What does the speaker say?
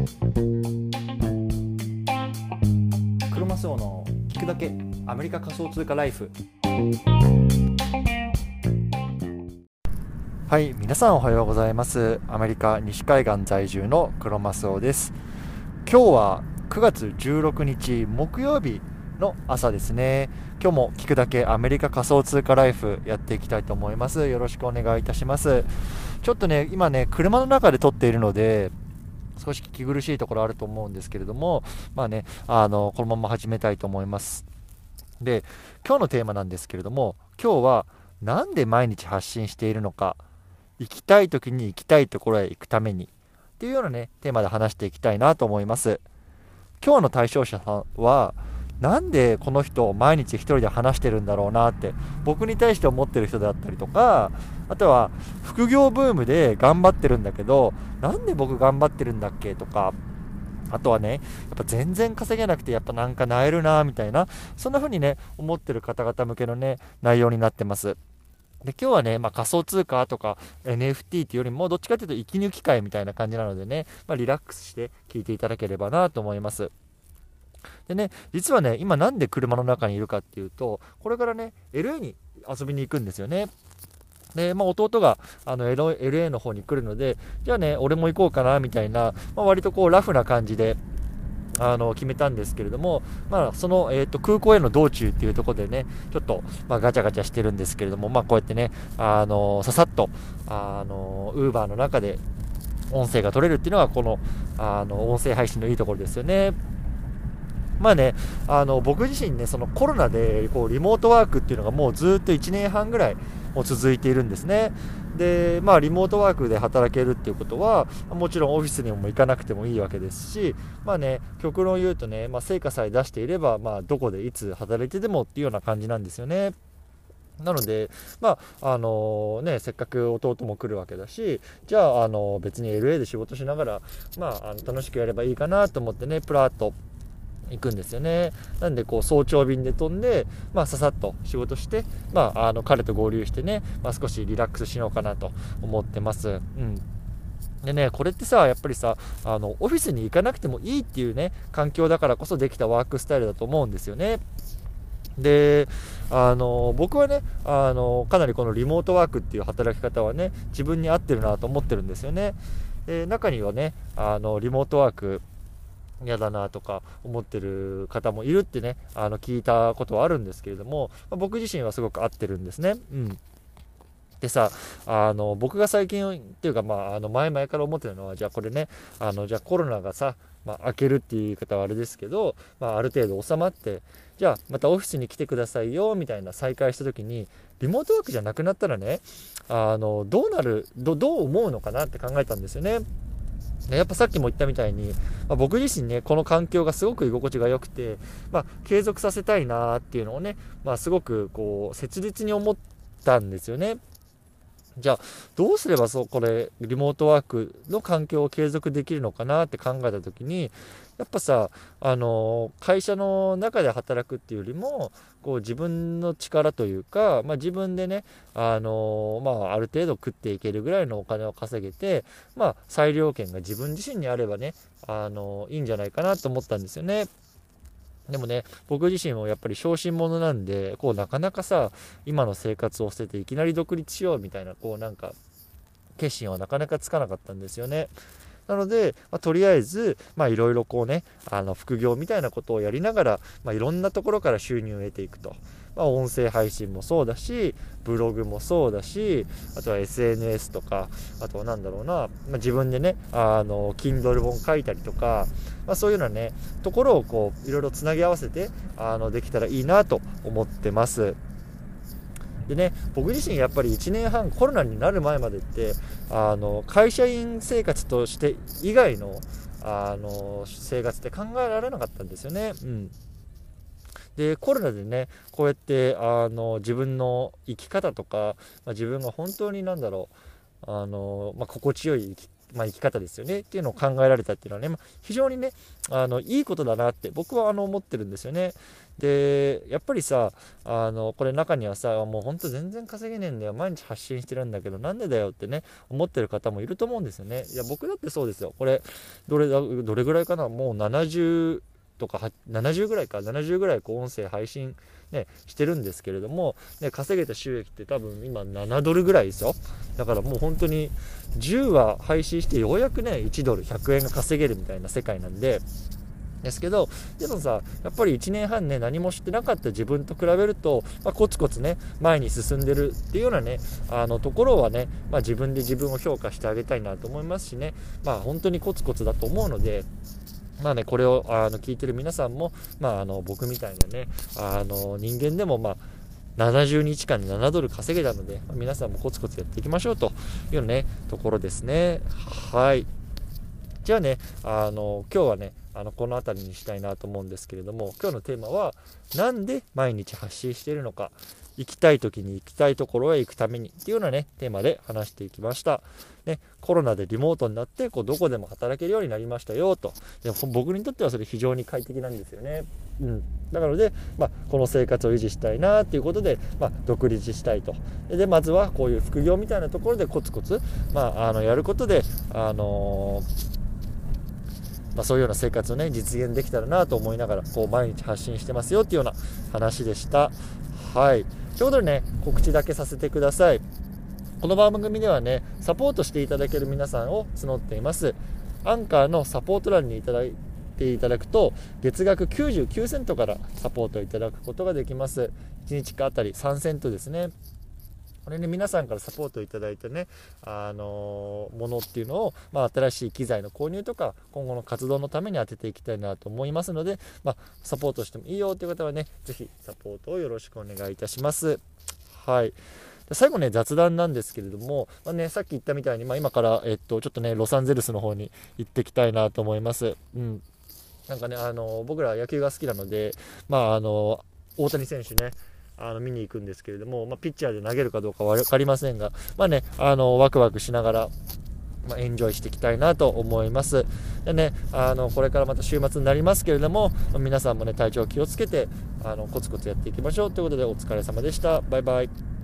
クロマスオの聞くだけアメリカ仮想通貨ライフ。はい皆さんおはようございます。アメリカ西海岸在住のクロマスオです。今日は9月16日木曜日の朝ですね。今日も聞くだけアメリカ仮想通貨ライフやっていきたいと思います。よろしくお願いいたします。ちょっとね今ね車の中で撮っているので少し聞き苦しいところあると思うんですけれどもまあねあのこのまま始めたいと思います。で今日のテーマなんですけれども今日は何で毎日発信しているのか行きたい時に行きたいところへ行くためにっていうようなねテーマで話していきたいなと思います。今日の対象者さんはなんでこの人を毎日一人で話してるんだろうなって僕に対して思ってる人だったりとかあとは副業ブームで頑張ってるんだけどなんで僕頑張ってるんだっけとかあとはね、やっぱ全然稼げなくて、やっぱなんかなえるなみたいな、そんな風にね、思ってる方々向けのね、内容になってます。で今日はね、まあ、仮想通貨とか NFT っていうよりも、どっちかというと息抜き会みたいな感じなのでね、まあ、リラックスして聞いていただければなと思います。でね、実はね、今なんで車の中にいるかっていうと、これからね、LA に遊びに行くんですよね。で、まあ、弟があの LA の方に来るので、じゃあね、俺も行こうかなみたいな、まあ、割とこうラフな感じで、あの決めたんですけれども、まあ、その、えーと、空港への道中っていうところでね、ちょっと、まあ、ガチャガチャしてるんですけれども、まあ、こうやってね、あのささっと、あのウーバーの中で音声が取れるっていうのが、このあの音声配信のいいところですよね。まあね、あの僕自身ね、そのコロナでこうリモートワークっていうのがもうずっと1年半ぐらいも続いているんですね。で、まあ、リモートワークで働けるっていうことは、もちろんオフィスにも行かなくてもいいわけですし、まあね、極論言うとね、まあ、成果さえ出していれば、まあ、どこでいつ働いてでもっていうような感じなんですよね。なので、まあ、あのね、せっかく弟も来るわけだし、じゃあ、あの別に LA で仕事しながら、まあ、あの楽しくやればいいかなと思ってね、プラーと行くんですよね。なんでこう早朝便で飛んで、まあ、ささっと仕事して、まあ、あの彼と合流してね、まあ、少しリラックスしようかなと思ってます。うんでね、これってさ、やっぱりさ、あの、オフィスに行かなくてもいいっていうね、環境だからこそできたワークスタイルだと思うんですよね。で、あの、僕はね、あの、かなりこのリモートワークっていう働き方はね、自分に合ってるなと思ってるんですよね。で中にはね、あの、リモートワーク、嫌だなとか思ってる方もいるってね、あの聞いたことはあるんですけれども、まあ、僕自身はすごく合ってるんですね。うん。でさ、あの、僕が最近っていうか、まあ、あの、前々から思ってるのは、じゃあこれね、あの、じゃあコロナがさ、まあ、開けるっていう言い方はあれですけど、まあ、ある程度収まって、じゃあまたオフィスに来てくださいよ、みたいな再開した時に、リモートワークじゃなくなったらね、あの、どうなる、どう思うのかなって考えたんですよねね。やっぱさっきも言ったみたいに、まあ、僕自身ね、この環境がすごく居心地が良くて、まあ、継続させたいなっていうのをね、まあ、すごくこう、切実に思ったんですよね。じゃあ、どうすればそう、これ、リモートワークの環境を継続できるのかなって考えた時に、やっぱさ、あの、会社の中で働くっていうよりも、こう自分の力というか、まあ、自分でね、あの、まあ、ある程度食っていけるぐらいのお金を稼げて、まあ、裁量権が自分自身にあればね、あの、いいんじゃないかなと思ったんですよね。でもね、僕自身もやっぱり小心者なんで、こうなかなかさ、今の生活を捨てていきなり独立しようみたいな、こうなんか、決心はなかなかつかなかったんですよね。なので、まあ、とりあえず、まあ、いろいろこうね、あの副業みたいなことをやりながら、まあ、いろんなところから収入を得ていくと。まあ、音声配信もそうだし、ブログもそうだし、あとは SNS とか、あとは何だろうな、まあ、自分でね、あの、Kindle 本書いたりとか、まあ、そういうようなね、ところをこう、いろいろつなぎ合わせて、あの、できたらいいなと思ってます。でね、僕自身やっぱり1年半コロナになる前までって、あの、会社員生活として以外の、あの、生活って考えられなかったんですよね。うん。でコロナでねこうやってあの自分の生き方とか、まあ、自分が本当に何だろうあの、まあ、心地よいまあ、生き方ですよねっていうのを考えられたっていうのはね、まあ、非常にねあのいいことだなって僕はあの思ってるんですよね。でやっぱりさあのこれ中にはさもうほんと全然稼げねえんだよ毎日発信してるんだけどなんでだよってね思ってる方もいると思うんですよねいや僕だってそうですよこれどれどれぐらいかなもう7とか70ぐらいか70ぐらいこう音声配信ね、してるんですけれども、ね、稼げた収益って多分今7ドルぐらいですよ。だからもう本当に10話配信してようやくね1ドル100円が稼げるみたいな世界なんでですけど、でもさ、やっぱり1年半ね、何もしてなかった自分と比べると、まあ、コツコツね、前に進んでるっていうようなね、あのところはね、まあ、自分で自分を評価してあげたいなと思いますしね、まあ、本当にコツコツだと思うので、まあね、これをあの聞いてる皆さんも、まあ、あの僕みたいなね、あの人間でも、まあ、70日間で7ドル稼げたので、皆さんもコツコツやっていきましょうというね、ところですね。はい。じゃあね、あの今日はね、あのこの辺りにしたいなと思うんですけれども今日のテーマは何で毎日発信しているのか行きたい時に行きたいところへ行くためにっていうようなねテーマで話していきました、ね、コロナでリモートになってこうどこでも働けるようになりましたよと。で僕にとってはそれ非常に快適なんですよね、うん、だからで、まあ、この生活を維持したいなっていうことで、まあ、独立したいと。でまずはこういう副業みたいなところでコツコツ、まあ、あのやることで、あのーまあ、そういうような生活をね実現できたらなと思いながらこう毎日発信してますよっていうような話でした。はい。ということでね告知だけさせてください。この番組ではねサポートしていただける皆さんを募っています。アンカーのサポート欄にいただいていただくと月額99セントからサポートいただくことができます。1日あたり3セントですね。これね、皆さんからサポートいただいてね、あのものっていうのを、まあ、新しい機材の購入とか、今後の活動のために当てていきたいなと思いますので、まあ、サポートしてもいいよという方はね、是非サポートをよろしくお願いいたします。はい。最後ね、雑談なんですけれども、まあね、さっき言ったみたいに、まあ、今から、えっと、ちょっとね、ロサンゼルスの方に行ってきたいなと思います。うん。なんかね、あの僕ら野球が好きなので、まあ、あの大谷選手ね、あの見に行くんですけれども、まあ、ピッチャーで投げるかどうか分かりませんが、まあね、あのワクワクしながら、まあ、エンジョイしていきたいなと思います。でね、あのこれからまた週末になりますけれども、皆さんもね、体調気をつけてあのコツコツやっていきましょうということでお疲れ様でした。バイバイ。